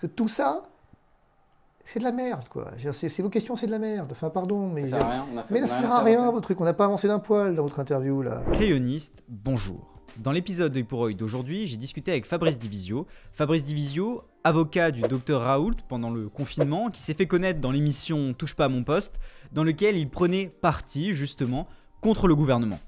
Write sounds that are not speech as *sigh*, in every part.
Parce que tout ça, c'est de la merde, quoi. C'est vos questions, c'est de la merde. Enfin, pardon, mais. Ça sert à rien. On a fait, Mais on ça a sert à rien, votre truc. On n'a pas avancé d'un poil dans votre interview, là. Crayonniste, bonjour. Dans l'épisode d'œil pour œil d'aujourd'hui, j'ai discuté avec Fabrice Divisio. Fabrice Divisio, avocat du docteur Raoult pendant le confinement, qui s'est fait connaître dans l'émission Touche pas à mon poste, dans lequel il prenait parti justement contre le gouvernement.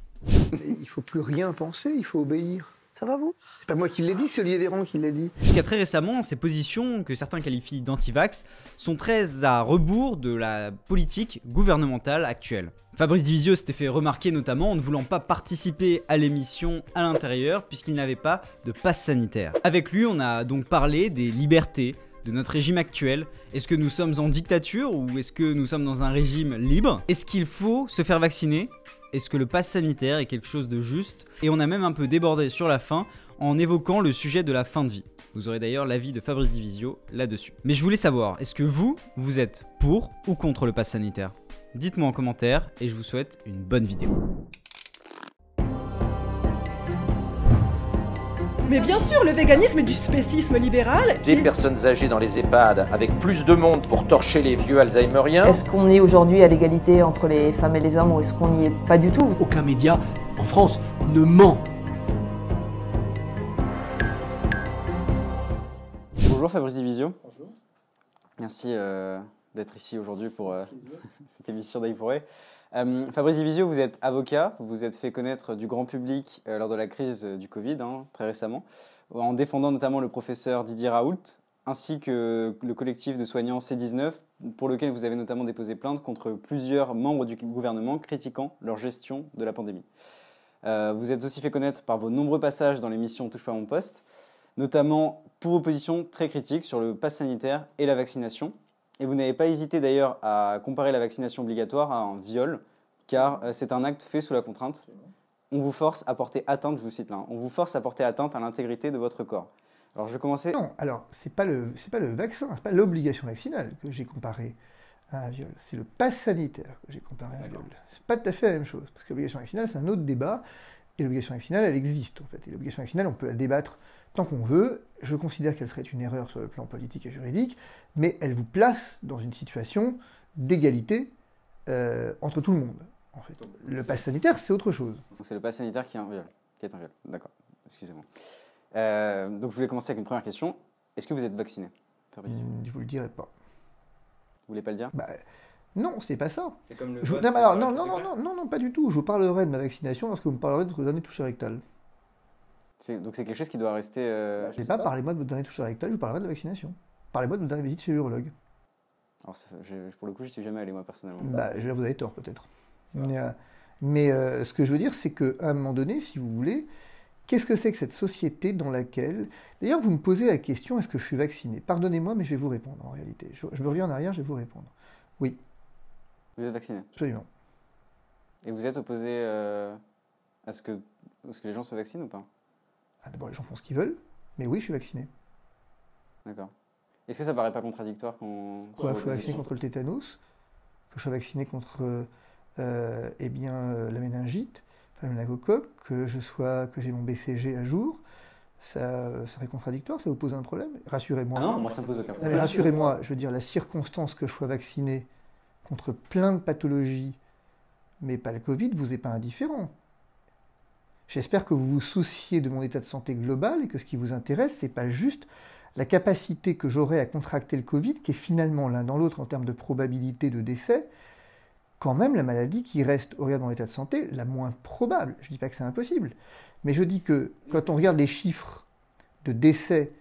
Il faut plus rien penser, il faut obéir. Ça va, vous? C'est pas moi qui l'ai dit, c'est Olivier Véran qui l'a dit. Jusqu'à très récemment, ces positions, que certains qualifient d'anti-vax, sont très à rebours de la politique gouvernementale actuelle. Fabrice Divisio s'était fait remarquer notamment en ne voulant pas participer à l'émission à l'intérieur puisqu'il n'avait pas de passe sanitaire. Avec lui, on a donc parlé des libertés de notre régime actuel. Est-ce que nous sommes en dictature ou est-ce que nous sommes dans un régime libre? Est-ce qu'il faut se faire vacciner? Est-ce que le pass sanitaire est quelque chose de juste Et on a même un peu débordé sur la fin en évoquant le sujet de la fin de vie. Vous aurez d'ailleurs l'avis de Fabrice Divisio là-dessus. Mais je voulais savoir, est-ce que vous, vous êtes pour ou contre le pass sanitaire? Dites-moi en commentaire et je vous souhaite une bonne vidéo. Mais bien sûr, le véganisme est du spécisme libéral. Des qui- personnes âgées dans les EHPAD avec plus de monde pour torcher les vieux Alzheimeriens. Est-ce qu'on est aujourd'hui à l'égalité entre les femmes et les hommes ou est-ce qu'on n'y est pas du tout? Aucun média en France ne ment. Bonjour Fabrice Divisio. Bonjour. Merci euh, d'être ici aujourd'hui pour euh, *laughs* cette émission œil. Euh, Fabrice Divisio, vous êtes avocat, vous vous êtes fait connaître du grand public euh, lors de la crise du Covid, hein, très récemment, en défendant notamment le professeur Didier Raoult, ainsi que le collectif de soignants C19, pour lequel vous avez notamment déposé plainte contre plusieurs membres du gouvernement critiquant leur gestion de la pandémie. Euh, vous êtes aussi fait connaître par vos nombreux passages dans l'émission Touche pas mon poste, notamment pour vos positions très critiques sur le pass sanitaire et la vaccination. Et vous n'avez pas hésité d'ailleurs à comparer la vaccination obligatoire à un viol, car euh, c'est un acte fait sous la contrainte. On vous force à porter atteinte, je vous cite là, hein, on vous force à porter atteinte à l'intégrité de votre corps. Alors je vais commencer. Non, alors, c'est pas le, c'est pas le vaccin, c'est pas l'obligation vaccinale que j'ai comparé à un viol. C'est le pass sanitaire que j'ai comparé à un viol. C'est pas tout à fait la même chose, parce que l'obligation vaccinale, c'est un autre débat, et l'obligation vaccinale, elle existe, en fait. Et l'obligation vaccinale, on peut la débattre tant qu'on veut. Je considère qu'elle serait une erreur sur le plan politique et juridique, mais elle vous place dans une situation d'égalité euh, entre tout le monde, en fait. Le pass sanitaire, c'est autre chose. C'est le pass sanitaire qui est un viol. Qui est un viol. D'accord, excusez-moi. Euh, donc je voulais commencer avec une première question. Est-ce que vous êtes vacciné Fabrice Hmm, Je vous le dirai pas. Vous voulez pas le dire? Bah, non, c'est pas ça. C'est comme le Je- non, mais alors, non, non, non, non, non, non, pas du tout. Je vous parlerai de ma vaccination lorsque vous me parlerez de votre dernier toucher rectal. Donc c'est quelque chose qui doit rester. euh, Je sais pas, parlez-moi de votre dernier toucher rectal, je vous parlerai de la vaccination. Parlez-moi de votre dernière visite chez l'urologue. Alors, ça- je- pour le coup, je suis jamais allé moi personnellement. Bah, je- vous avez tort peut-être. Mais, euh, mais, euh, ce que je veux dire, c'est qu'à un moment donné, si vous voulez, qu'est-ce que c'est que cette société dans laquelle... D'ailleurs, vous me posez la question, est-ce que je suis vacciné? Pardonnez-moi, mais je vais vous répondre en réalité. Je, je me reviens en arrière, je vais vous répondre. Oui, Vous êtes vacciné? absolument. Et vous êtes opposé euh, à, ce que, à ce que les gens se vaccinent ou pas? Ah, D'abord, les gens font ce qu'ils veulent, mais oui, je suis vacciné. D'accord. Est-ce que ça paraît pas contradictoire qu'on. Quoi, je suis vacciné contre le tétanos, que je sois vacciné contre euh, eh bien, euh, la méningite, enfin, le méningocoque, que je sois, que j'ai mon BCG à jour, ça, ça serait contradictoire, ça vous pose un problème? Rassurez-moi. Ah non, moi ça me pose aucun problème. rassurez-moi, je veux dire, la circonstance que je sois vacciné contre plein de pathologies, mais pas le Covid, vous est pas indifférent. J'espère que vous vous souciez de mon état de santé global et que ce qui vous intéresse, c'est pas juste la capacité que j'aurai à contracter le Covid, qui est finalement l'un dans l'autre en termes de probabilité de décès, quand même la maladie qui reste, au regard de mon état de santé, la moins probable. Je ne dis pas que c'est impossible, mais je dis que quand on regarde les chiffres de décès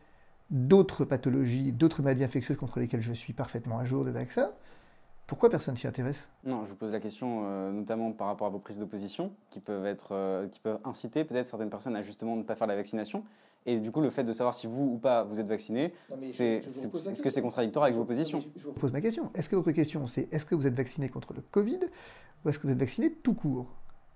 d'autres pathologies, d'autres maladies infectieuses contre lesquelles je suis parfaitement à jour de vaccin, pourquoi personne s'y intéresse? Non, je vous pose la question euh, notamment par rapport à vos prises d'opposition qui peuvent être, euh, qui peuvent inciter peut-être certaines personnes à justement ne pas faire la vaccination. Et du coup, le fait de savoir si vous ou pas vous êtes vacciné, c'est, est-ce que c'est contradictoire avec vos positions? Je vous pose ma question. Est-ce que votre question, c'est est-ce que vous êtes vacciné contre le Covid ou est-ce que vous êtes vacciné tout court?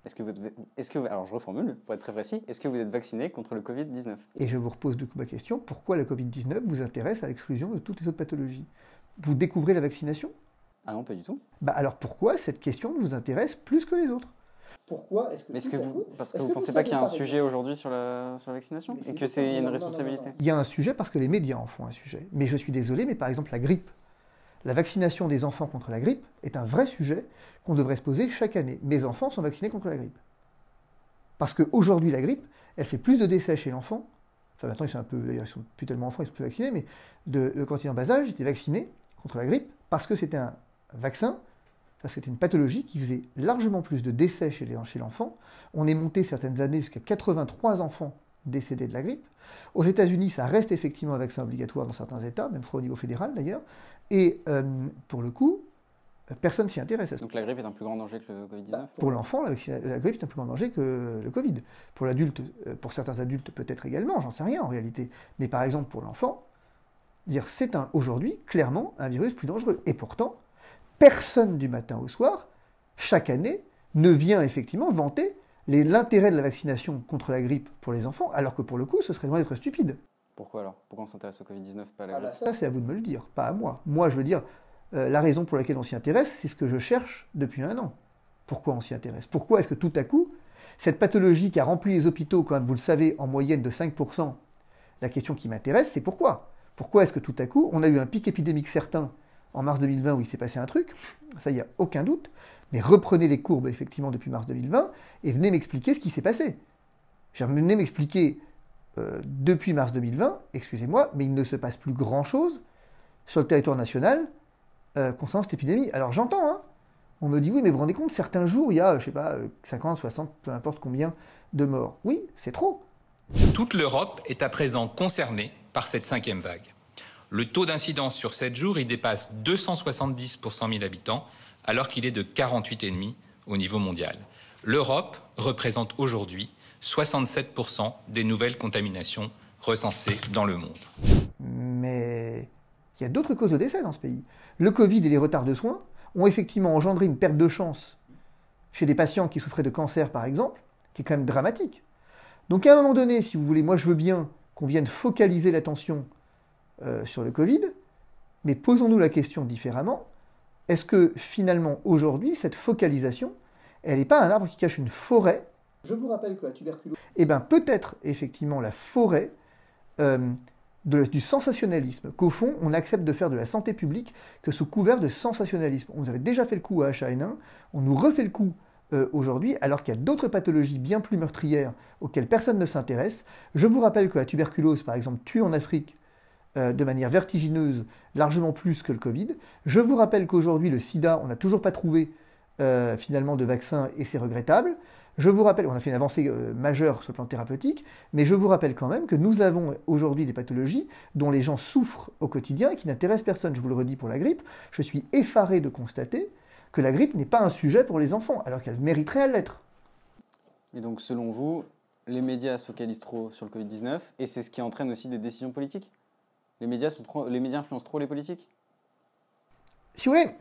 Est-ce que vous, est-ce que, alors je reformule pour être très précis, est-ce que vous êtes vacciné contre le Covid-19 Et je vous repose du coup ma question pourquoi le Covid-19 vous intéresse à l'exclusion de toutes les autres pathologies? Vous découvrez la vaccination Ah non, pas du tout. bah alors pourquoi cette question vous intéresse plus que les autres? Pourquoi est-ce que, Mais est-ce tout que à vous, coup- parce que vous que pensez pas qu'il y a un sujet aujourd'hui sur la, sur la vaccination? Mais et que c'est une responsabilité? Non, non. Il y a un sujet parce que les médias en font un sujet. Mais je suis désolé, mais par exemple la grippe, la vaccination des enfants contre la grippe est un vrai sujet qu'on devrait se poser chaque année. Mes enfants sont vaccinés contre la grippe. Parce qu'aujourd'hui, la grippe, elle fait plus de décès chez l'enfant. Enfin, maintenant, ils sont un peu, d'ailleurs, ils sont plus tellement enfants, ils sont plus vaccinés, mais de, de quand ils étaient en bas âge, ils étaient vaccinés contre la grippe parce que c'était un vaccin, parce que c'était une pathologie qui faisait largement plus de décès chez l'enfant. On est monté certaines années jusqu'à 83 enfants décédés de la grippe. Aux États-Unis, ça reste effectivement un vaccin obligatoire dans certains États, même je crois au niveau fédéral d'ailleurs. Et euh, pour le coup, personne s'y intéresse à ce Donc la grippe est un plus grand danger que le Covid-19 pour l'enfant, la, la grippe est un plus grand danger que le Covid. Pour l'adulte, euh, pour certains adultes peut-être également, j'en sais rien en réalité. Mais par exemple pour l'enfant, dire c'est un aujourd'hui clairement un virus plus dangereux. Et pourtant, personne du matin au soir, chaque année, ne vient effectivement vanter l'intérêt de la vaccination contre la grippe pour les enfants, alors que pour le coup, ce serait loin d'être stupide. Pourquoi alors? Pourquoi on s'intéresse au Covid-19 pas à la Ah bah grippe? ça, c'est à vous de me le dire, pas à moi. Moi, je veux dire, euh, la raison pour laquelle on s'y intéresse, c'est ce que je cherche depuis un an. Pourquoi on s'y intéresse? Pourquoi est-ce que tout à coup, cette pathologie qui a rempli les hôpitaux, quand même, vous le savez, en moyenne de 5%, la question qui m'intéresse, c'est pourquoi? Pourquoi est-ce que tout à coup, on a eu un pic épidémique certain en mars 2020 où il s'est passé un truc Ça, il n'y a aucun doute. Mais reprenez les courbes, effectivement, depuis mars 2020 et venez m'expliquer ce qui s'est passé. Venez m'expliquer euh, depuis mars 2020, excusez-moi, mais il ne se passe plus grand-chose sur le territoire national euh, concernant cette épidémie. Alors j'entends, hein, on me dit oui, mais vous vous rendez compte, certains jours, il y a, je sais pas, euh, 50, 60, peu importe combien de morts. Oui, c'est trop. Toute l'Europe est à présent concernée par cette cinquième vague. Le taux d'incidence sur 7 jours, il dépasse 270 pour 100 000 habitants, alors qu'il est de 48,5 au niveau mondial. L'Europe représente aujourd'hui 67% des nouvelles contaminations recensées dans le monde. Mais il y a d'autres causes de décès dans ce pays. Le Covid et les retards de soins ont effectivement engendré une perte de chance chez des patients qui souffraient de cancer, par exemple, qui est quand même dramatique. Donc à un moment donné, si vous voulez, moi je veux bien qu'on vienne focaliser l'attention euh, sur le Covid, mais posons-nous la question différemment. Est-ce que finalement, aujourd'hui, cette focalisation, elle n'est pas un arbre qui cache une forêt? Je vous rappelle que la tuberculose... Eh bien, peut-être effectivement la forêt euh, de- du sensationnalisme, qu'au fond, on accepte de faire de la santé publique que sous couvert de sensationnalisme. On nous avait déjà fait le coup à H1N1, on nous refait le coup euh, aujourd'hui, alors qu'il y a d'autres pathologies bien plus meurtrières auxquelles personne ne s'intéresse. Je vous rappelle que la tuberculose, par exemple, tue en Afrique euh, de manière vertigineuse largement plus que le Covid. Je vous rappelle qu'aujourd'hui, le sida, on n'a toujours pas trouvé euh, finalement de vaccin et c'est regrettable. Je vous rappelle, on a fait une avancée euh, majeure sur le plan thérapeutique, mais je vous rappelle quand même que nous avons aujourd'hui des pathologies dont les gens souffrent au quotidien et qui n'intéressent personne. Je vous le redis pour la grippe, je suis effaré de constater que la grippe n'est pas un sujet pour les enfants, alors qu'elle mériterait à l'être. Et donc, selon vous, les médias se focalisent trop sur le Covid-19 et c'est ce qui entraîne aussi des décisions politiques? Les médias, influencent trop les politiques? Si vous voulez,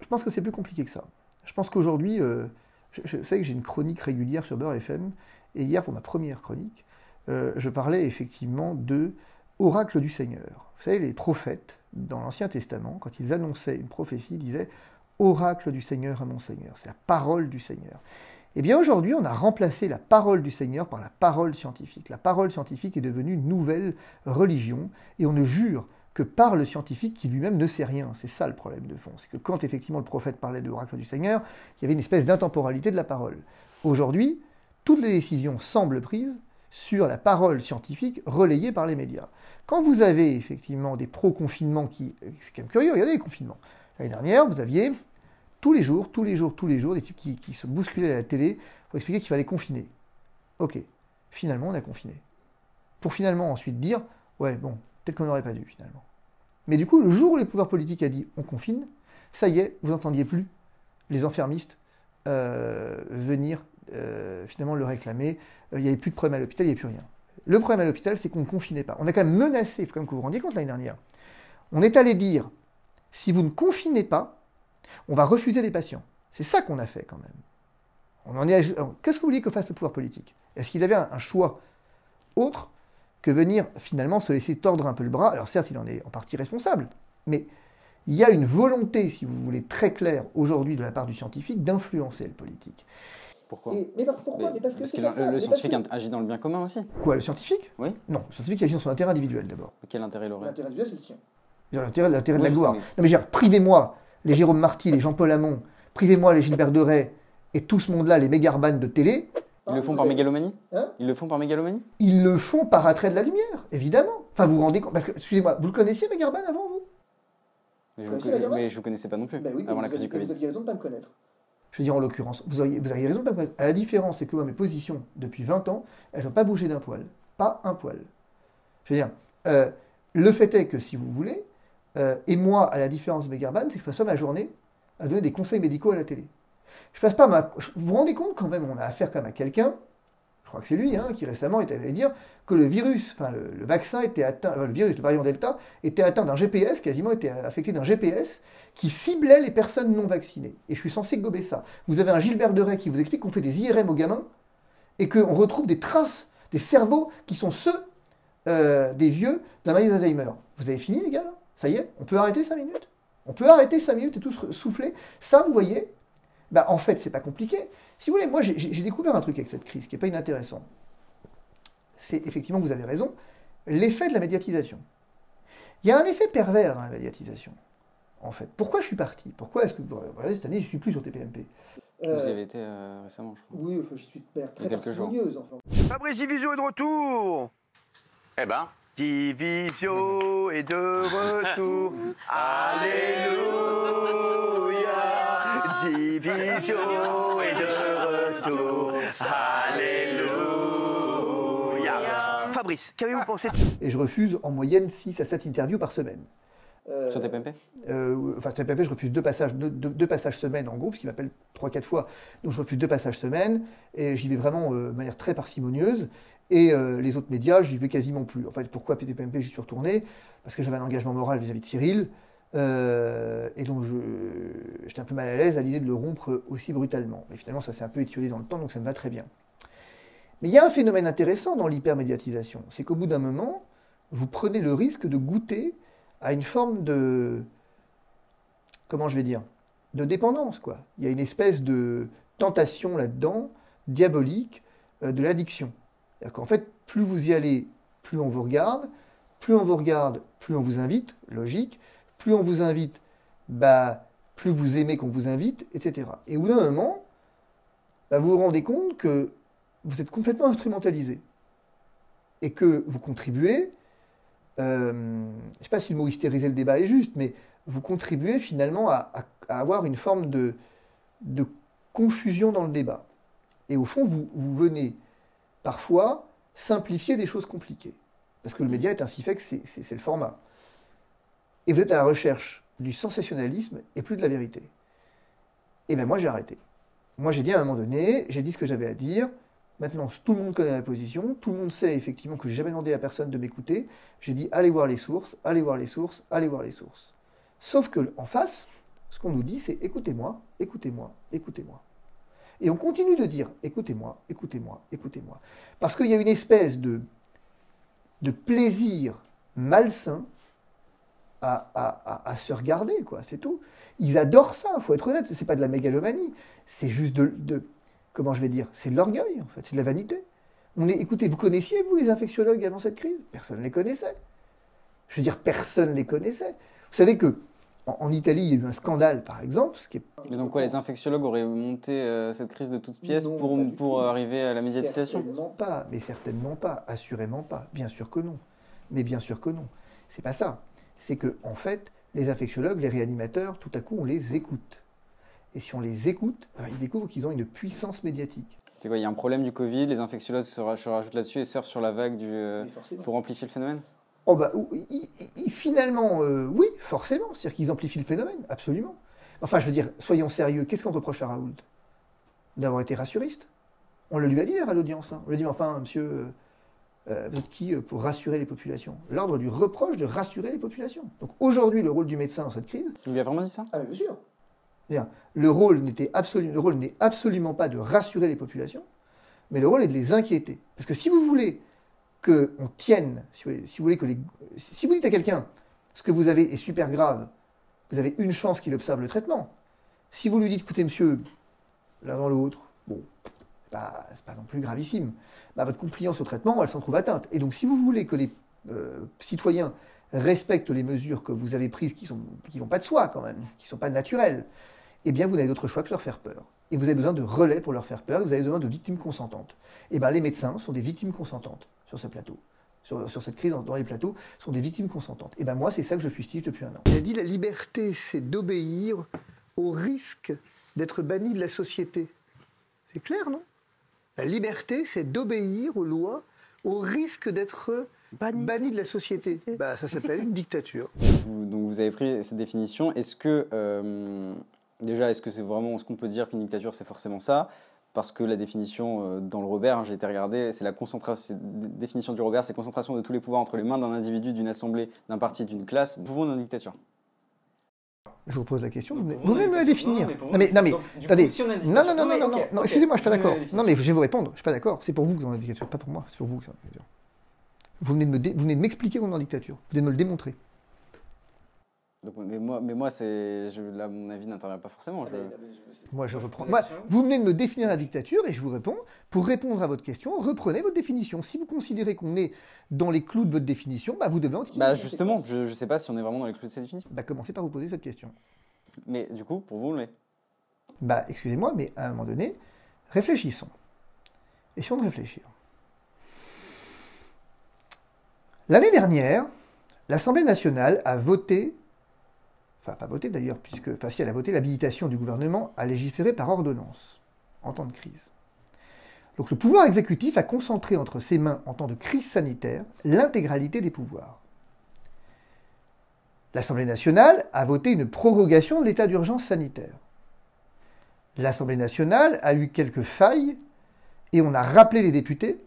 je pense que c'est plus compliqué que ça. Je pense qu'aujourd'hui, euh, je, je sais que j'ai une chronique régulière sur Beurre FM, et hier, pour ma première chronique, euh, je parlais effectivement de oracle du Seigneur. Vous savez, les prophètes, dans l'Ancien Testament, quand ils annonçaient une prophétie, ils disaient oracle du Seigneur à mon Seigneur. C'est la parole du Seigneur. Eh bien aujourd'hui, on a remplacé la parole du Seigneur par la parole scientifique. La parole scientifique est devenue une nouvelle religion et on ne jure que par le scientifique qui lui-même ne sait rien. C'est ça le problème de fond. C'est que quand effectivement le prophète parlait de l'oracle du Seigneur, il y avait une espèce d'intemporalité de la parole. Aujourd'hui, toutes les décisions semblent prises sur la parole scientifique relayée par les médias. Quand vous avez effectivement des pro-confinements qui... C'est quand même curieux, regardez les confinements. L'année dernière, vous aviez tous les jours, tous les jours, tous les jours, des types qui, se bousculaient à la télé pour expliquer qu'il fallait confiner. Ok, finalement on a confiné. Pour finalement ensuite dire, ouais, bon, peut-être qu'on n'aurait pas dû finalement. Mais du coup, le jour où les pouvoirs politiques a dit on confine, ça y est, vous n'entendiez plus les enfermistes euh, venir euh, finalement le réclamer. Euh, il n'y avait plus de problème à l'hôpital, il n'y avait plus rien. Le problème à l'hôpital, c'est qu'on ne confinait pas. On a quand même menacé, il faut quand même que vous vous rendiez compte l'année dernière. On est allé dire, si vous ne confinez pas, on va refuser des patients. C'est ça qu'on a fait quand même. On en est. Qu'est-ce que vous voulez que fasse le pouvoir politique? Est-ce qu'il avait un, un, choix autre que venir finalement se laisser tordre un peu le bras? Alors certes, il en est en partie responsable, mais il y a une volonté, si vous voulez, très claire aujourd'hui de la part du scientifique d'influencer le politique. Pourquoi? Et- mais par- pourquoi? Mais- Mais parce que parce le, ça. le Mais parce scientifique que- agit dans le bien commun aussi. Quoi, le scientifique? Oui. Non, le scientifique agit dans son intérêt individuel d'abord. Quel intérêt il aurait? L'intérêt individuel, c'est le sien. L'intérêt, de la gloire. Non mais je veux dire, privez-moi les Jérôme Marty, les Jean-Paul Hamon, privez-moi les Gilbert Deray et tout ce monde-là, les mégarbanes de télé, Ils le font par mégalomanie Hein Ils le font par mégalomanie ils le font par attrait de la lumière, évidemment. Enfin, vous vous rendez compte Parce que, excusez-moi, vous le connaissiez, Megarban, avant vous? Mais je, Vous vous, mais je connaissais pas non plus Ben oui, avant la vous crise du aviez- Covid. Vous aviez raison de ne pas me connaître. Je veux dire, en l'occurrence, vous auriez, vous auriez raison de ne pas me connaître. À la différence, c'est que moi, mes positions, depuis 20 ans, elles n'ont pas bougé d'un poil. Pas un poil. Je veux dire, euh, le fait est que, si vous voulez, euh, et moi, à la différence de Megarban, c'est que je passe pas ma journée à donner des conseils médicaux à la télé. Je passe pas ma... Vous vous rendez compte quand même, on a affaire quand même à quelqu'un, je crois que c'est lui, hein, qui récemment était allé dire que le virus, enfin le, vaccin était atteint, le virus, le variant Delta, était atteint d'un GPS, quasiment était affecté d'un GPS qui ciblait les personnes non vaccinées. Et je suis censé gober ça. Vous avez un Gilbert Deray qui vous explique qu'on fait des IRM aux gamins et qu'on retrouve des traces des cerveaux qui sont ceux euh, des vieux d'un maladie d'Alzheimer. Vous avez fini, les gars, Ça y est On peut arrêter 5 minutes? On peut arrêter 5 minutes et tous souffler Ça, vous voyez bah, En fait, c'est pas compliqué. Si vous voulez, moi, j'ai- découvert un truc avec cette crise qui n'est pas inintéressant. C'est effectivement, vous avez raison, l'effet de la médiatisation. Il y a un effet pervers dans la médiatisation, en fait. Pourquoi je suis parti? Pourquoi est-ce que, vous regardez, cette année, je ne suis plus sur TPMP Vous y avez été euh, récemment, je crois. Oui, je suis y a quelques jours. enfin. Fabrice Divisio est de retour Eh ben, *laughs* *laughs* Divisio est de retour. Alléluia. Divisio est de retour. Alléluia. Fabrice, qu'avez-vous pensé Et je refuse en moyenne 6 à 7 interviews par semaine. Sur TPMP Euh, enfin, TPMP, je refuse deux passages, deux, deux- deux passages semaine en groupe, ce qui m'appelle 3-4 fois. Donc je refuse deux passages semaine, et j'y vais vraiment euh, de manière très parcimonieuse. Et euh, les autres médias, j'y vais quasiment plus. En fait, pourquoi TPMP, j'y suis retourné? Parce que j'avais un engagement moral vis-à-vis de Cyril, euh, et donc j'étais un peu mal à l'aise à l'idée de le rompre aussi brutalement. Mais finalement, ça s'est un peu étiolé dans le temps, donc ça me va très bien. Mais il y a un phénomène intéressant dans l'hypermédiatisation, c'est qu'au bout d'un moment, vous prenez le risque de goûter à une forme de, comment je vais dire, de dépendance, quoi. Il y a une espèce de tentation là-dedans, diabolique, euh, de l'addiction. C'est-à-dire qu'en fait, plus vous y allez, plus on vous regarde, plus on vous regarde, plus on vous invite, logique, plus on vous invite, bah, plus vous aimez qu'on vous invite, etc. Et au bout d'un moment, bah, vous vous rendez compte que vous êtes complètement instrumentalisé et que vous contribuez, euh, je ne sais pas si le mot hystériser le débat est juste, mais vous contribuez finalement à, avoir une forme de, confusion dans le débat. Et au fond, vous venez parfois simplifier des choses compliquées. Parce que le média est ainsi fait que c'est le format. Et vous êtes à la recherche du sensationnalisme et plus de la vérité. Et bien moi j'ai arrêté. Moi j'ai dit à un moment donné, j'ai dit ce que j'avais à dire. Maintenant tout le monde connaît ma position, tout le monde sait effectivement que j'ai jamais demandé à personne de m'écouter. J'ai dit allez voir les sources, allez voir les sources, allez voir les sources. Sauf que en face, ce qu'on nous dit c'est écoutez-moi, écoutez-moi, écoutez-moi. Et on continue de dire écoutez-moi, écoutez-moi, écoutez-moi. Parce qu'il y a une espèce de, plaisir malsain à, se regarder, quoi, c'est tout. Ils adorent ça, il faut être honnête, c'est pas de la mégalomanie, c'est juste de, de- comment je vais dire, c'est de l'orgueil, en fait, c'est de la vanité. On est, écoutez, vous connaissiez, vous, les infectiologues avant cette crise? Personne ne les connaissait. Je veux dire, personne ne les connaissait. Vous savez que en, en Italie, il y a eu un scandale, par exemple, ce qui est Mais donc quoi, les infectiologues auraient monté euh, cette crise de toutes pièces Non, pour, pour arriver à la médiatisation Certainement pas, mais certainement pas, assurément pas. Bien sûr que non. Mais bien sûr que non. C'est pas ça. C'est que, en fait, les infectiologues, les réanimateurs, tout à coup, on les écoute. Et si on les écoute, euh, ils découvrent qu'ils ont une puissance médiatique. C'est quoi, il y a un problème du Covid, les infectiologues se rajoutent là-dessus et surfent sur la vague du, euh, pour amplifier le phénomène? Oh bah, finalement, euh, oui, forcément. C'est-à-dire qu'ils amplifient le phénomène, absolument. Enfin, je veux dire, soyons sérieux. Qu'est-ce qu'on reproche à Raoult D'avoir été rassuriste? On le lui a dit à l'audience. hein. On lui a dit, mais enfin, monsieur, euh, euh, vous êtes qui pour rassurer les populations? L'ordre lui reproche de rassurer les populations. Donc aujourd'hui, le rôle du médecin dans cette crise. Il lui a vraiment dit ça? Ah, bien sûr. Le rôle n'était absolu- le rôle n'est absolument pas de rassurer les populations, mais le rôle est de les inquiéter. Parce que si vous voulez qu'on tienne, si vous, voulez, que les, si vous dites à quelqu'un ce que vous avez est super grave, vous avez une chance qu'il observe le traitement. Si vous lui dites, écoutez monsieur, l'un dans l'autre, bon, c'est pas non plus gravissime. Bah, votre compliance au traitement, elle s'en trouve atteinte. Et donc, si vous voulez que les euh, citoyens respectent les mesures que vous avez prises qui ne qui vont pas de soi quand même, qui ne sont pas naturelles, eh bien, vous n'avez d'autre choix que leur faire peur. Et vous avez besoin de relais pour leur faire peur, vous avez besoin de victimes consentantes. Et bien, les médecins sont des victimes consentantes sur ce plateau. Sur, sur cette crise dans, les plateaux, sont des victimes consentantes. Et ben moi, c'est ça que je fustige depuis un an. Il a dit la liberté, c'est d'obéir au risque d'être banni de la société. C'est clair, non? La liberté, c'est d'obéir aux lois au risque d'être banni. de la société. Bah, ça s'appelle une dictature. Vous- donc vous avez pris cette définition. Est-ce que euh, déjà, est-ce que c'est vraiment ce qu'on peut dire qu'une dictature, c'est forcément ça? Parce que la définition euh, dans le Robert, hein, j'ai été regardé, c'est la concentration. Définition du Robert, c'est concentration de tous les pouvoirs entre les mains d'un individu, d'une assemblée, d'un parti, d'une classe. Pouvons une dictature? Je vous pose la question, vous venez, me la la définir. Non mais, non mais, attendez. Non, non, non, non, non, excusez-moi, je suis pas d'accord. la Non mais je vais vous répondre, je suis pas d'accord. C'est pour vous que vous êtes en dictature, pas pour moi, c'est pour vous que c'est en dictature. Vous venez de me dé- vous venez de m'expliquer qu'on est en dictature. Vous venez de me le démontrer. Donc, mais moi, mais moi c'est, je- là, mon avis n'intervient pas forcément. je- Moi, je reprends. Moi, vous venez de me définir la dictature et je vous réponds. Pour répondre à votre question, reprenez votre définition. Si vous considérez qu'on est dans les clous de votre définition, bah, vous devez en Bah justement, je ne sais pas si on est vraiment dans les clous de cette définition. Bah, commencez par vous poser cette question. Mais du coup, pour vous, on l'est. Bah, excusez-moi, mais à un moment donné, réfléchissons. Essayons de réfléchir. L'année dernière, l'Assemblée nationale a voté, enfin pas voté d'ailleurs, puisque, enfin a voté l'habilitation du gouvernement à légiférer par ordonnance en temps de crise. Donc le pouvoir exécutif a concentré entre ses mains en temps de crise sanitaire l'intégralité des pouvoirs. L'Assemblée nationale a voté une prorogation de l'état d'urgence sanitaire. L'Assemblée nationale a eu quelques failles et on a rappelé les députés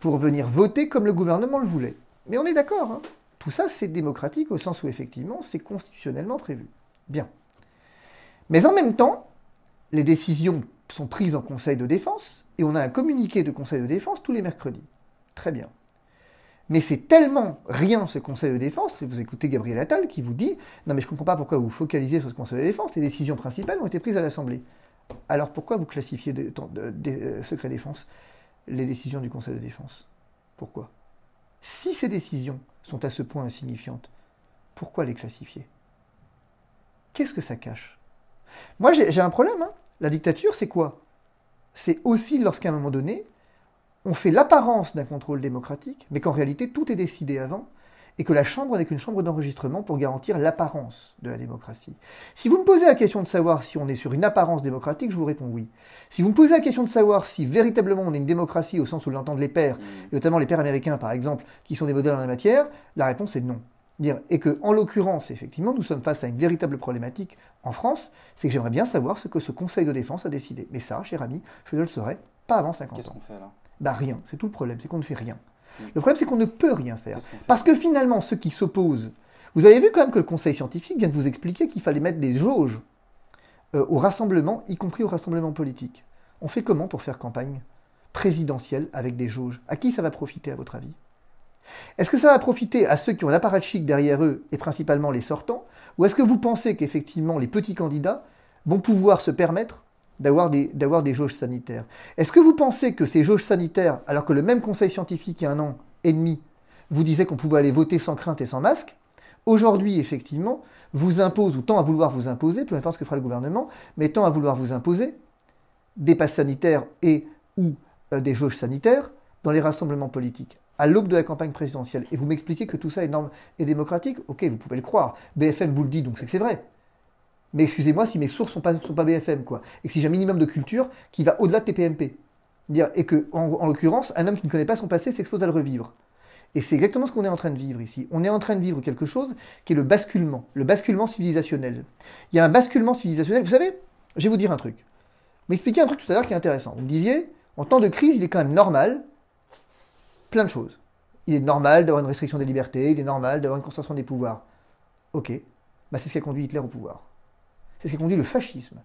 pour venir voter comme le gouvernement le voulait. Mais on est d'accord, hein. Tout ça c'est démocratique au sens où effectivement c'est constitutionnellement prévu. Bien. Mais en même temps, les décisions sont prises en Conseil de défense et on a un communiqué de Conseil de défense tous les mercredis. Très bien. Mais c'est tellement rien ce Conseil de défense, vous écoutez Gabriel Attal qui vous dit Non, mais je ne comprends pas pourquoi vous focalisez sur ce Conseil de défense, les décisions principales ont été prises à l'Assemblée. Alors pourquoi vous classifiez de, euh, secret défense les décisions du Conseil de défense? Pourquoi? Si ces décisions sont à ce point insignifiantes, pourquoi les classifier? Qu'est-ce que ça cache? Moi j'ai un problème. hein. La dictature, c'est quoi? C'est aussi lorsqu'à un moment donné, on fait l'apparence d'un contrôle démocratique, mais qu'en réalité tout est décidé avant, et que la Chambre n'est qu'une chambre d'enregistrement pour garantir l'apparence de la démocratie. Si vous me posez la question de savoir si on est sur une apparence démocratique, je vous réponds oui. Si vous me posez la question de savoir si véritablement on est une démocratie au sens où l'entendent les pères, et notamment les pères américains par exemple, qui sont des modèles en la matière, la réponse est non. Et que, en l'occurrence, effectivement, nous sommes face à une véritable problématique en France, c'est que j'aimerais bien savoir ce que ce Conseil de défense a décidé. Mais ça, cher ami, je ne le saurais pas avant 50 Qu'est-ce ans. qu'on fait là Bah rien, c'est tout le problème, c'est qu'on ne fait rien. Mm. Le problème, c'est qu'on ne peut rien faire. Parce que finalement, ceux qui s'opposent, vous avez vu quand même que le Conseil scientifique vient de vous expliquer qu'il fallait mettre des jauges euh, au rassemblement, y compris au rassemblement politique. On fait comment pour faire campagne présidentielle avec des jauges? À qui ça va profiter, à votre avis? Est-ce que ça va profiter à ceux qui ont l'apparatchik derrière eux, et principalement les sortants? Ou est-ce que vous pensez qu'effectivement les petits candidats vont pouvoir se permettre d'avoir des, d'avoir des jauges sanitaires Est-ce que vous pensez que ces jauges sanitaires, alors que le même conseil scientifique il y a un an et demi vous disait qu'on pouvait aller voter sans crainte et sans masque, aujourd'hui, effectivement, vous impose, ou tend à vouloir vous imposer, peu importe ce que fera le gouvernement, mais tend à vouloir vous imposer des passes sanitaires et ou euh, des jauges sanitaires dans les rassemblements politiques, à l'aube de la campagne présidentielle. Et vous m'expliquez que tout ça est, norme et démocratique Ok, vous pouvez le croire. BFM vous le dit, donc c'est que c'est vrai. Mais excusez-moi si mes sources sont pas, sont pas BFM, quoi. Et que si j'ai un minimum de culture qui va au-delà de TPMP. Et que, en, en l'occurrence, un homme qui ne connaît pas son passé s'expose à le revivre. Et c'est exactement ce qu'on est en train de vivre ici. On est en train de vivre quelque chose qui est le basculement, le basculement civilisationnel. Il y a un basculement civilisationnel. Vous savez, je vais vous dire un truc. Vous m'expliquez un truc tout à l'heure qui est intéressant. Vous me disiez, en temps de crise, il est quand même normal, plein de choses. Il est normal d'avoir une restriction des libertés, il est normal d'avoir une concentration des pouvoirs. Ok, bah c'est ce qui a conduit Hitler au pouvoir. C'est ce qui conduit le fascisme.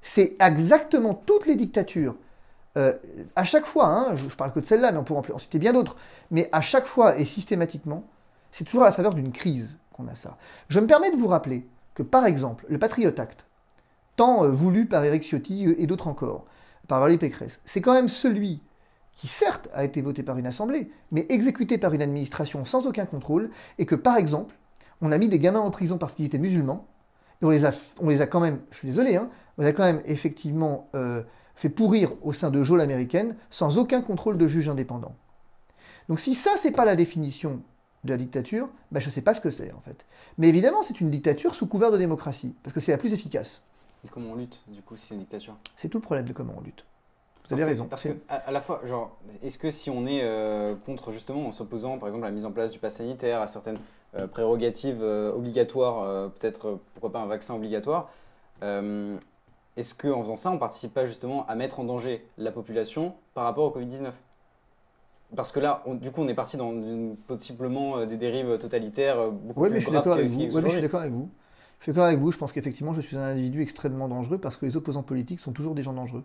C'est exactement toutes les dictatures euh, à chaque fois, hein, je, je parle que de celle-là, mais on pourrait en, citer bien d'autres, mais à chaque fois et systématiquement, c'est toujours à la faveur d'une crise qu'on a ça. Je me permets de vous rappeler que, par exemple, le Patriot Act, tant euh, voulu par Eric Ciotti et d'autres encore, par Valérie Pécresse, c'est quand même celui qui certes a été voté par une assemblée, mais exécuté par une administration sans aucun contrôle, et que par exemple, on a mis des gamins en prison parce qu'ils étaient musulmans, et on les a, on les a quand même, je suis désolé, hein, on les a quand même effectivement euh, fait pourrir au sein de geôles américaines sans aucun contrôle de juge indépendant. Donc si ça, c'est pas la définition de la dictature, ben, je ne sais pas ce que c'est en fait. Mais évidemment, c'est une dictature sous couvert de démocratie, parce que c'est la plus efficace. Et comment on lutte, du coup, si c'est une dictature? C'est tout le problème de comment on lutte. Vous Parce avez que- raison. Parce que, à, à la fois, genre, est-ce que si on est euh, contre, justement, en s'opposant, par exemple, à la mise en place du pass sanitaire, à certaines euh, prérogatives euh, obligatoires, euh, peut-être, pourquoi pas un vaccin obligatoire, est-ce qu'en faisant ça, on participe pas justement à mettre en danger la population par rapport au Covid-19 Parce que là, on- du coup, on est parti dans une- possiblement des dérives totalitaires beaucoup plus mais je suis graves d'accord que avec vous. Ouais, mais je suis d'accord avec vous. Je suis d'accord avec vous. Je pense qu'effectivement, je suis un individu extrêmement dangereux parce que les opposants politiques sont toujours des gens dangereux.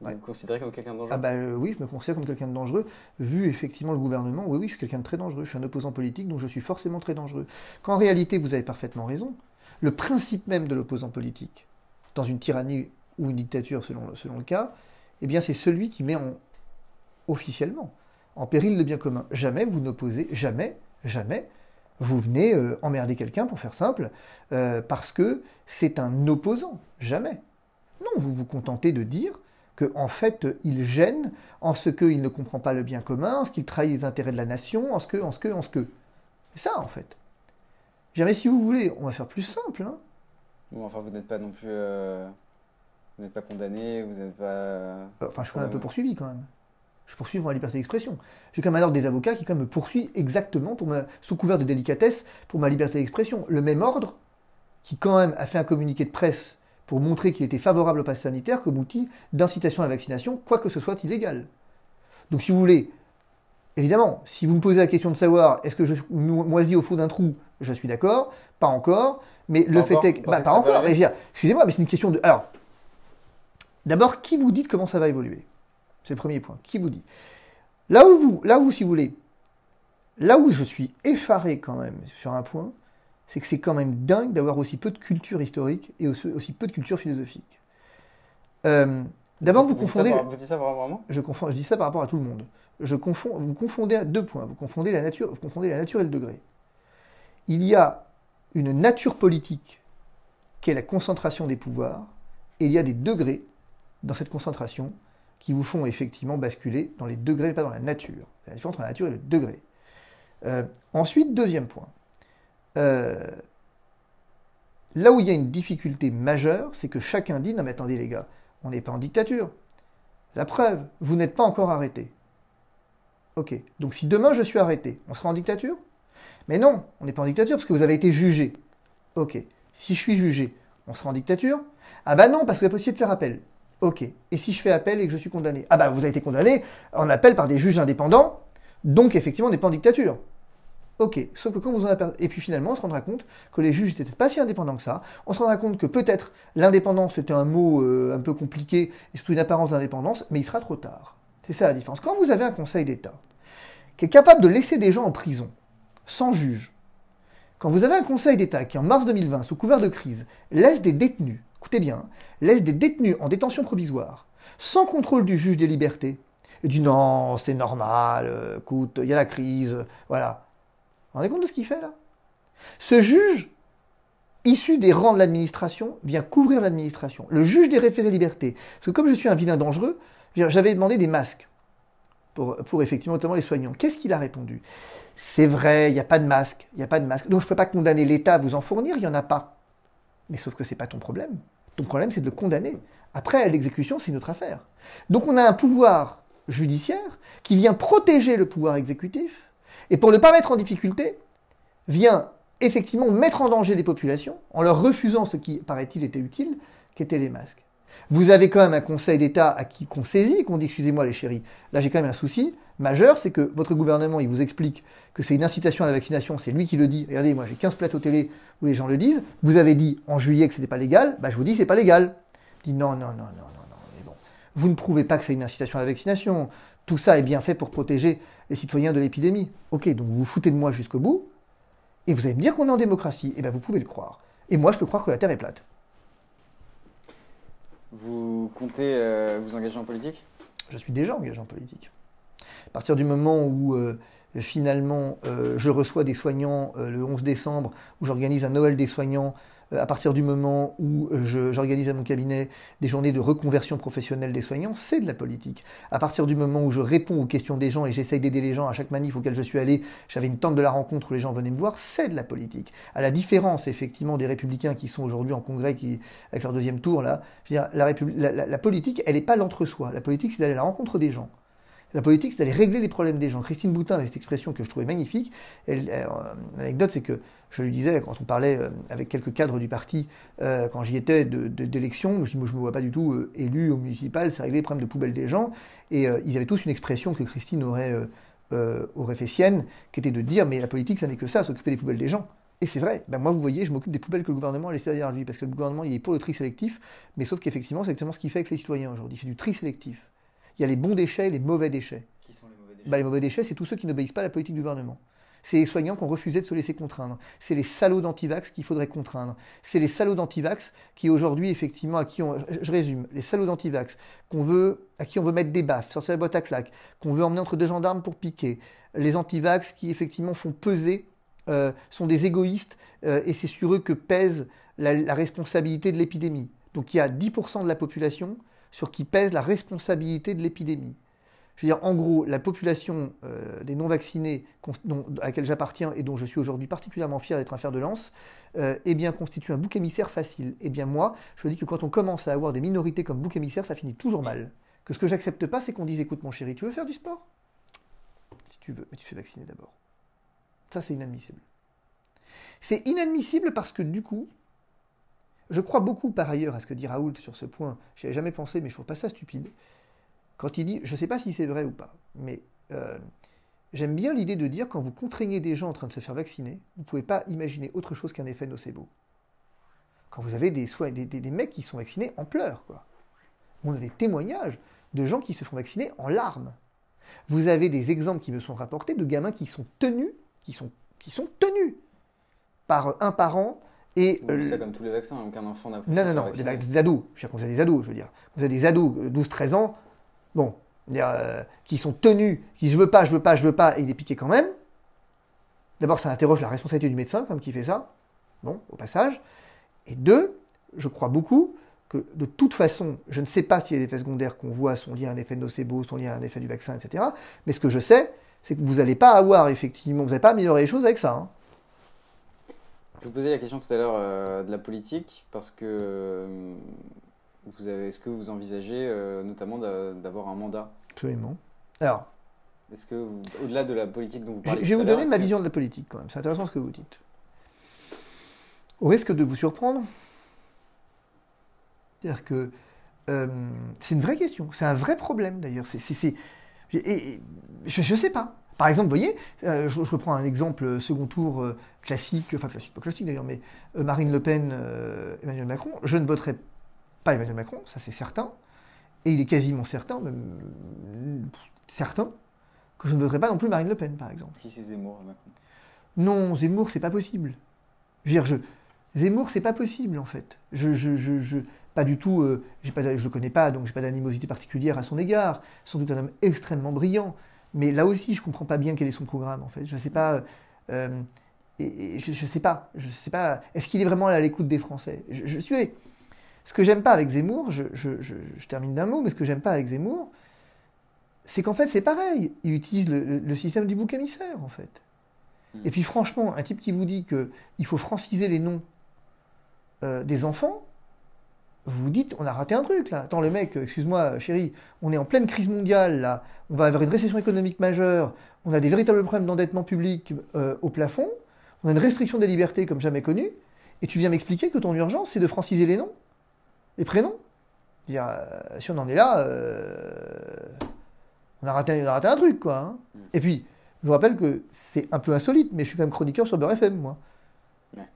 Vous vous considérez comme quelqu'un de dangereux Ah bah euh, oui, je me considère comme quelqu'un de dangereux. Vu effectivement le gouvernement, oui, oui, je suis quelqu'un de très dangereux. Je suis un opposant politique, donc je suis forcément très dangereux. Quand en réalité, vous avez parfaitement raison. Le principe même de l'opposant politique, dans une tyrannie ou une dictature selon le, selon le cas, eh bien c'est celui qui met en, officiellement en péril le bien commun. Jamais vous n'opposez, jamais, jamais, vous venez euh, emmerder quelqu'un, pour faire simple, euh, parce que c'est un opposant. Jamais. Non, vous vous contentez de dire que en fait il gêne en ce qu'il ne comprend pas le bien commun, en ce qu'il trahit les intérêts de la nation, en ce que, en ce que, en ce que. C'est ça en fait. Jamais si vous voulez, on va faire plus simple. hein. Bon, enfin, vous n'êtes pas non plus. euh, Vous n'êtes pas condamné, vous n'êtes pas. Euh, Enfin, je suis quand même un peu Ouais. poursuivi quand même. Je poursuis pour ma liberté d'expression. J'ai quand même un ordre des avocats qui quand même me poursuit exactement pour ma, sous couvert de délicatesse pour ma liberté d'expression. Le même ordre qui quand même a fait un communiqué de presse pour montrer qu'il était favorable au pass sanitaire comme outil d'incitation à la vaccination, quoi que ce soit illégal. Donc si vous voulez, évidemment, si vous me posez la question de savoir est-ce que je mo- moisis au fond d'un trou, je suis d'accord, pas encore, mais le fait est que... Bah, pas encore, mais je veux dire, excusez-moi, mais c'est une question de... Alors, d'abord, qui vous dit comment ça va évoluer? C'est le premier point. Qui vous dit? Là où vous, là où, si vous voulez, là où je suis effaré quand même sur un point, c'est que c'est quand même dingue d'avoir aussi peu de culture historique et aussi, aussi peu de culture philosophique. Euh, D'abord, vous confondez... par- Vous dites ça vraiment Je, confonds, je dis ça par rapport à tout le monde. Je confonds, vous confondez à deux points. Vous confondez la nature, vous confondez la nature et le degré. Il y a une nature politique qui est la concentration des pouvoirs, et il y a des degrés dans cette concentration qui vous font effectivement basculer dans les degrés, pas dans la nature. La différence entre la nature et le degré. Euh, ensuite, deuxième point. Euh, là où il y a une difficulté majeure, c'est que chacun dit, non mais attendez les gars, on n'est pas en dictature. La preuve, vous n'êtes pas encore arrêté. Ok, donc si demain je suis arrêté, on sera en dictature? Mais non, on n'est pas en dictature parce que vous avez été jugé. Ok, si je suis jugé, on sera en dictature? Ah bah non, parce que vous avez possibilité de faire appel. Ok, et si je fais appel et que je suis condamné? Ah bah vous avez été condamné en appel par des juges indépendants, donc effectivement on n'est pas en dictature. Ok, sauf que quand vous en avez... Et puis finalement, on se rendra compte que les juges n'étaient pas si indépendants que ça. On se rendra compte que peut-être l'indépendance, c'était un mot euh, un peu compliqué, et surtout une apparence d'indépendance, mais il sera trop tard. C'est ça la différence. Quand vous avez un Conseil d'État qui est capable de laisser des gens en prison, sans juge, quand vous avez un Conseil d'État qui, en mars 2020, sous couvert de crise, laisse des détenus, écoutez bien, laisse des détenus en détention provisoire, sans contrôle du juge des libertés, et dit non, c'est normal, euh, écoute, il y a la crise, voilà. Vous vous rendez compte de ce qu'il fait là? Ce juge, issu des rangs de l'administration, vient couvrir l'administration. Le juge des référés liberté. Parce que comme je suis un vilain dangereux, j'avais demandé des masques pour, effectivement notamment les soignants. Qu'est-ce qu'il a répondu? C'est vrai, il n'y a pas de masque, il n'y a pas de masque. Donc je ne peux pas condamner l'État à vous en fournir, il n'y en a pas. Mais sauf que ce n'est pas ton problème. Ton problème, c'est de le condamner. Après, l'exécution, c'est une autre affaire. Donc on a un pouvoir judiciaire qui vient protéger le pouvoir exécutif et pour ne pas mettre en difficulté, vient effectivement mettre en danger les populations en leur refusant ce qui, paraît-il, était utile, qu'étaient les masques. Vous avez quand même un Conseil d'État à qui qu'on saisit, qu'on dit excusez-moi les chéris, là j'ai quand même un souci majeur, c'est que votre gouvernement, il vous explique que c'est une incitation à la vaccination, c'est lui qui le dit. Regardez, moi j'ai 15 plateaux télé où les gens le disent. Vous avez dit en juillet que c'était pas légal, bah je vous dis c'est pas légal. Il dit non, non, non, non, non, non, mais bon. Vous ne prouvez pas que c'est une incitation à la vaccination. Tout ça est bien fait pour protéger les citoyens de l'épidémie. Ok, donc vous vous foutez de moi jusqu'au bout, et vous allez me dire qu'on est en démocratie. Eh bien, vous pouvez le croire. Et moi, je peux croire que la Terre est plate. Vous comptez euh, vous engager en politique? Je suis déjà engagé en politique. À partir du moment où euh, finalement euh, je reçois des soignants le 11 décembre, où j'organise un Noël des soignants, à partir du moment où euh, j'organise à mon cabinet des journées de reconversion professionnelle des soignants, c'est de la politique. À partir du moment où je réponds aux questions des gens et j'essaye d'aider les gens à chaque manif auquel je suis allé, j'avais une tente de la rencontre où les gens venaient me voir, c'est de la politique. À la différence effectivement des républicains qui sont aujourd'hui en congrès qui, avec leur deuxième tour, là, la, la- politique, elle n'est pas l'entre-soi. La politique, c'est d'aller à la rencontre des gens. La politique, c'est d'aller régler les problèmes des gens. Christine Boutin avait cette expression que je trouvais magnifique. Euh, L'anecdote, c'est que je lui disais, quand on parlait euh, avec quelques cadres du parti, euh, quand j'y étais d'élection, je dis, moi, je ne me vois pas du tout euh, élu au municipal, c'est régler les problèmes de poubelle des gens. Et euh, ils avaient tous une expression que Christine aurait, aurait fait sienne, qui était de dire, mais la politique, ça n'est que ça, s'occuper des poubelles des gens. Et c'est vrai, ben moi vous voyez, je m'occupe des poubelles que le gouvernement a laissées derrière lui, parce que le gouvernement il est pour le tri sélectif, mais sauf qu'effectivement c'est exactement ce qu'il fait avec les citoyens aujourd'hui, fait du tri sélectif. Il y a les bons déchets et les mauvais déchets. Qui sont les mauvais déchets? Bah, les mauvais déchets, c'est tous ceux qui n'obéissent pas à la politique du gouvernement. C'est les soignants qui ont refusé de se laisser contraindre. C'est les salauds d'antivax qu'il faudrait contraindre. C'est les salauds d'antivax qui aujourd'hui, effectivement, à qui on, je résume, les salauds d'antivax qu'on veut, à qui on veut mettre des baffes, sortir la boîte à claques, qu'on veut emmener entre deux gendarmes pour piquer. Les antivax qui, effectivement, font peser, euh, sont des égoïstes, euh, et c'est sur eux que pèse la, la responsabilité de l'épidémie. Donc il y a 10% de la population sur qui pèse la responsabilité de l'épidémie. Je veux dire, en gros, la population euh, des non-vaccinés à laquelle j'appartiens et dont je suis aujourd'hui particulièrement fier d'être un fer de lance, euh, eh bien, constitue un bouc émissaire facile. Eh bien, moi, je dis que quand on commence à avoir des minorités comme bouc émissaire, ça finit toujours mal. Que ce que j'accepte pas, c'est qu'on dise, écoute, mon chéri, tu veux faire du sport? Si tu veux, mais tu fais vacciner d'abord. Ça, c'est inadmissible. C'est inadmissible parce que, du coup, je crois beaucoup par ailleurs à ce que dit Raoult sur ce point. J'y avais jamais pensé, mais je trouve pas ça stupide quand il dit, je ne sais pas si c'est vrai ou pas, mais euh, j'aime bien l'idée de dire quand vous contraignez des gens en train de se faire vacciner, vous ne pouvez pas imaginer autre chose qu'un effet nocebo. Quand vous avez des, soins- des, des- des mecs qui sont vaccinés en pleurs, quoi. On a des témoignages de gens qui se font vacciner en larmes. Vous avez des exemples qui me sont rapportés de gamins qui sont tenus, qui sont, qui sont tenus par un parent et dites ça euh, comme tous les vaccins, aucun enfant n'a non, non, non, des, ados. Je veux dire, quand vous avez des ados, je veux dire. Vous avez des ados, euh, 12-13 ans, bon, euh, qui sont tenus, qui disent je veux pas, je veux pas, je veux pas, et il est piqué quand même. D'abord, ça interroge la responsabilité du médecin, comme qui fait ça, bon, au passage. Et deux, je crois beaucoup que de toute façon, je ne sais pas si les effets secondaires qu'on voit sont liés à un effet de nocebo, sont liés à un effet du vaccin, etc. Mais ce que je sais, c'est que vous n'allez pas avoir effectivement, vous n'allez pas améliorer les choses avec ça. hein. Je vous posais la question tout à l'heure euh, de la politique parce que euh, est-ce que vous envisagez euh, notamment d'a- d'avoir un mandat? Absolument. Alors, Est-ce que vous- au-delà de la politique dont vous parlez je vais vous donner ma que- vision de la politique quand même. C'est intéressant ce que vous dites. Au risque de vous surprendre, c'est-à-dire que euh, c'est une vraie question. C'est un vrai problème d'ailleurs. C'est, c'est- c'est- et- je ne sais pas. Par exemple, vous voyez, euh, je, reprends un exemple second tour euh, classique, enfin classique, pas classique d'ailleurs, mais Marine Le Pen, Emmanuel Macron. Je ne voterai pas Emmanuel Macron, ça c'est certain. Et il est quasiment certain, même euh, certain, que je ne voterai pas non plus Marine Le Pen, par exemple. Si c'est Zemmour, Macron. Non, Zemmour, c'est pas possible. Je veux dire, je, Zemmour, c'est pas possible en fait. Je, je, je, je- pas du tout. euh, pas, je le connais pas, donc j'ai pas d'animosité particulière à son égard. Sans doute un homme extrêmement brillant, mais là aussi, je comprends pas bien quel est son programme en fait. Je sais pas. euh, et, et je, je sais pas. Je sais pas. Est-ce qu'il est vraiment à l'écoute des Français? Je, je suis. Ce que j'aime pas avec Zemmour, je, je- je- je termine d'un mot, mais ce que j'aime pas avec Zemmour, c'est qu'en fait, c'est pareil. Il utilise le, le- le système du bouc émissaire, en fait. Et puis franchement, un type qui vous dit qu'il faut franciser les noms euh, des enfants, vous vous dites, on a raté un truc là. Attends, le mec, excuse-moi, chérie, on est en pleine crise mondiale là, on va avoir une récession économique majeure, on a des véritables problèmes d'endettement public euh, au plafond, on a une restriction des libertés comme jamais connue, et tu viens m'expliquer que ton urgence, c'est de franciser les noms, les prénoms dire, euh, Si on en est là, euh, on, a raté, on a raté un truc quoi. hein. Et puis, je vous rappelle que c'est un peu insolite, mais je suis quand même chroniqueur sur Beurre FM, moi.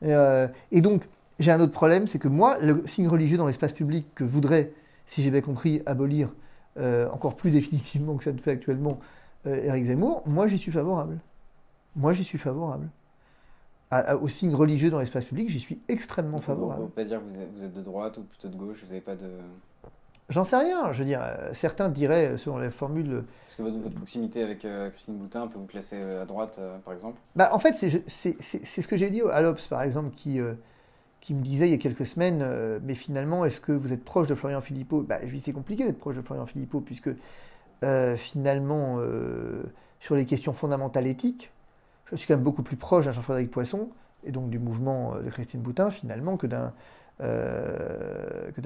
Et, euh, et donc, j'ai un autre problème, c'est que moi, le signe religieux dans l'espace public que voudrait, si j'ai bien compris, abolir encore plus définitivement que ça ne fait actuellement Éric Zemmour, moi j'y suis favorable. Moi j'y suis favorable. Aux signes religieux dans l'espace public, j'y suis extrêmement favorable. Vous ne pouvez pas dire que vous êtes, vous êtes, de droite ou plutôt de gauche, vous n'avez pas de... J'en sais rien, je veux dire, euh, certains diraient, selon la formule... Est-ce que votre, votre, proximité avec euh, Christine Boutin peut vous classer euh, à droite, euh, par exemple bah, En fait, c'est ce que j'ai dit à l'Obs, par exemple, qui, euh, qui me disait il y a quelques semaines, euh, mais finalement, est-ce que vous êtes proche de Florian Philippot? Bah, Je lui dis, c'est compliqué d'être proche de Florian Philippot, puisque finalement, sur les questions fondamentales éthiques, je suis quand même beaucoup plus proche d'un Jean-Frédéric Poisson, et donc du mouvement de Christine Boutin, finalement, que d'un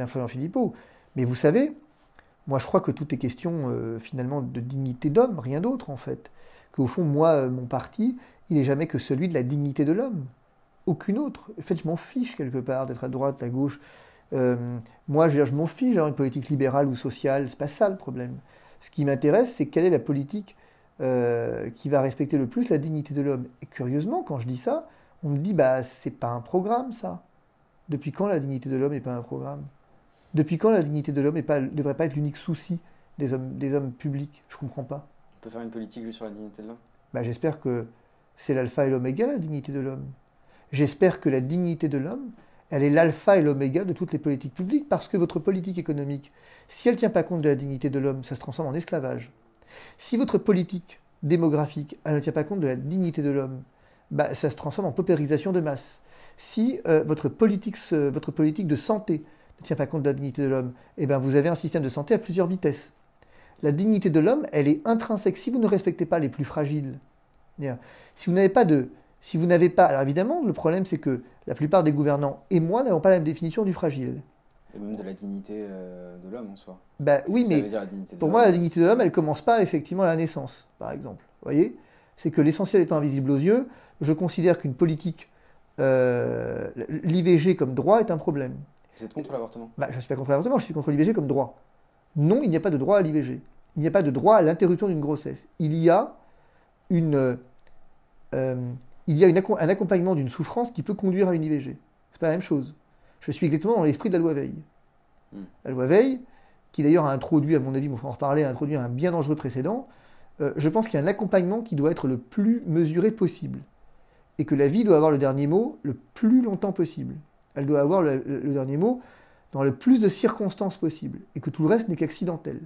Florian Philippot. Mais vous savez, moi je crois que tout est question euh, finalement de dignité d'homme, rien d'autre en fait. Qu'au fond, moi, euh, mon parti, il n'est jamais que celui de la dignité de l'homme. Aucune autre. En fait, je m'en fiche quelque part d'être à droite, à gauche. Euh, moi, je, je m'en fiche d'avoir une politique libérale ou sociale. C'est pas ça le problème. Ce qui m'intéresse, c'est quelle est la politique euh, qui va respecter le plus la dignité de l'homme. Et curieusement, quand je dis ça, on me dit bah c'est pas un programme ça. Depuis quand la dignité de l'homme n'est pas un programme? Depuis quand la dignité de l'homme ne devrait pas être l'unique souci des hommes, des hommes publics? Je ne comprends pas. On peut faire une politique juste sur la dignité de l'homme? Bah, J'espère que c'est l'alpha et l'oméga, la dignité de l'homme. J'espère que la dignité de l'homme, elle est l'alpha et l'oméga de toutes les politiques publiques, parce que votre politique économique, si elle ne tient pas compte de la dignité de l'homme, ça se transforme en esclavage. Si votre politique démographique, ne tient pas compte de la dignité de l'homme, bah, ça se transforme en paupérisation de masse. Si euh, votre, politique, votre politique de santé ne tient pas compte de la dignité de l'homme, eh bien vous avez un système de santé à plusieurs vitesses. La dignité de l'homme, elle est intrinsèque. Si vous ne respectez pas les plus fragiles, si vous n'avez pas de, si vous n'avez pas, alors évidemment, le problème c'est que la plupart des gouvernants et moi n'avons pas la même définition du fragile. Et même de la dignité euh, de l'homme en soi. Ben oui, mais pour moi, la dignité de l'homme, elle commence pas effectivement à la naissance, par exemple. Vous voyez? C'est que l'essentiel étant invisible aux yeux, je considère qu'une politique, euh, l'IVG comme droit est un problème. Vous êtes contre l'avortement? Bah, Je ne suis pas contre l'avortement, je suis contre l'IVG comme droit. Non, il n'y a pas de droit à l'IVG. Il n'y a pas de droit à l'interruption d'une grossesse. Il y a, une, euh, il y a une, un accompagnement d'une souffrance qui peut conduire à une IVG. C'est pas la même chose. Je suis exactement dans l'esprit de la loi Veil. Hmm. La loi Veil, qui d'ailleurs a introduit, à mon avis, on va en reparler, a introduit un bien dangereux précédent, euh, je pense qu'il y a un accompagnement qui doit être le plus mesuré possible. Et que la vie doit avoir le dernier mot le plus longtemps possible elle doit avoir le, le, dernier mot dans le plus de circonstances possible, et que tout le reste n'est qu'accidentel.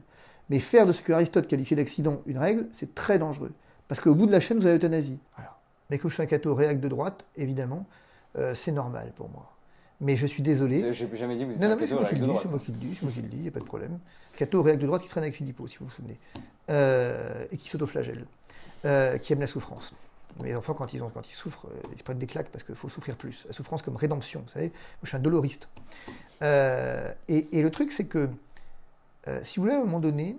Mais faire de ce que Aristote qualifiait d'accident une règle, c'est très dangereux. Parce qu'au bout de la chaîne, vous avez l'euthanasie. Voilà. Mais que je suis un catho réac de droite, évidemment, euh, c'est normal pour moi. Mais je suis désolé. Je n'ai jamais dit que vous étiez un catho réac de droite. C'est moi qui le dis, c'est moi qui le dis, il n'y a pas de problème. Catho réac de droite qui traîne avec Philippot, si vous vous souvenez. Euh, et qui s'autoflagelle, euh, qui aime la souffrance. Les enfants, quand ils, ont, quand ils souffrent, euh, ils se prennent des claques parce qu'il faut souffrir plus. La souffrance comme rédemption, vous savez. Moi, je suis un doloriste. Euh, et, et, le truc, c'est que, si vous voulez, à un moment donné,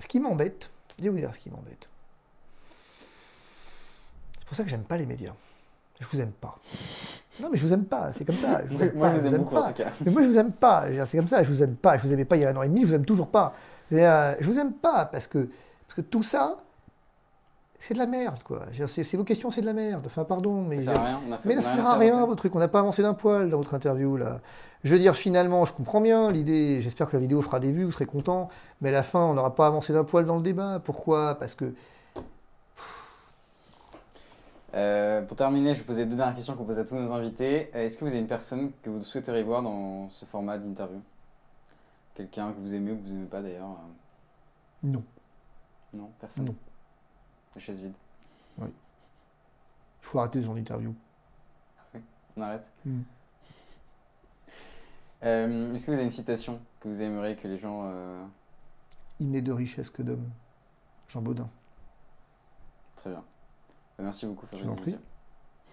ce qui m'embête, je vais vous dire ce qui m'embête. C'est pour ça que j'aime pas les médias. Je vous aime pas. Non, mais je vous aime pas, c'est comme ça. Je moi, pas, je vous aime beaucoup, pas. en tout cas. Mais moi, je vous aime pas. C'est comme ça, je vous aime pas. Je vous aimais pas il y a un an et demi, je vous aime toujours pas. Et, euh, je vous aime pas parce que, parce que tout ça, c'est de la merde, quoi. C'est vos questions, c'est de la merde. Enfin, pardon, mais. Ça sert à rien. On a fait, mais ça sert à rien, vos trucs. On n'a pas avancé d'un poil dans votre interview, là. Je veux dire, finalement, je comprends bien l'idée. J'espère que la vidéo fera des vues, vous serez content. Mais à la fin, on n'aura pas avancé d'un poil dans le débat. Pourquoi? Parce que. Euh, pour terminer, je vais poser deux dernières questions qu'on pose à tous nos invités. Est-ce que vous avez une personne que vous souhaiteriez voir dans ce format d'interview? Quelqu'un que vous aimez ou que vous n'aimez pas d'ailleurs Non. Non, personne? Non. La chaise vide. Oui. Il faut arrêter ce genre d'interview. Oui, on arrête? Mm. *laughs* Euh, Est-ce que vous avez une citation que vous aimeriez que les gens. Euh... Il n'est de richesse que d'homme. Jean Baudin. Très bien. Merci beaucoup, Je vous en prie.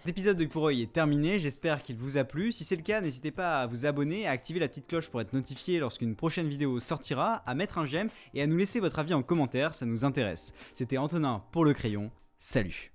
L'épisode de Pour est terminé, j'espère qu'il vous a plu. Si c'est le cas, n'hésitez pas à vous abonner, à activer la petite cloche pour être notifié lorsqu'une prochaine vidéo sortira, à mettre un j'aime et à nous laisser votre avis en commentaire, ça nous intéresse. C'était Antonin pour le crayon, salut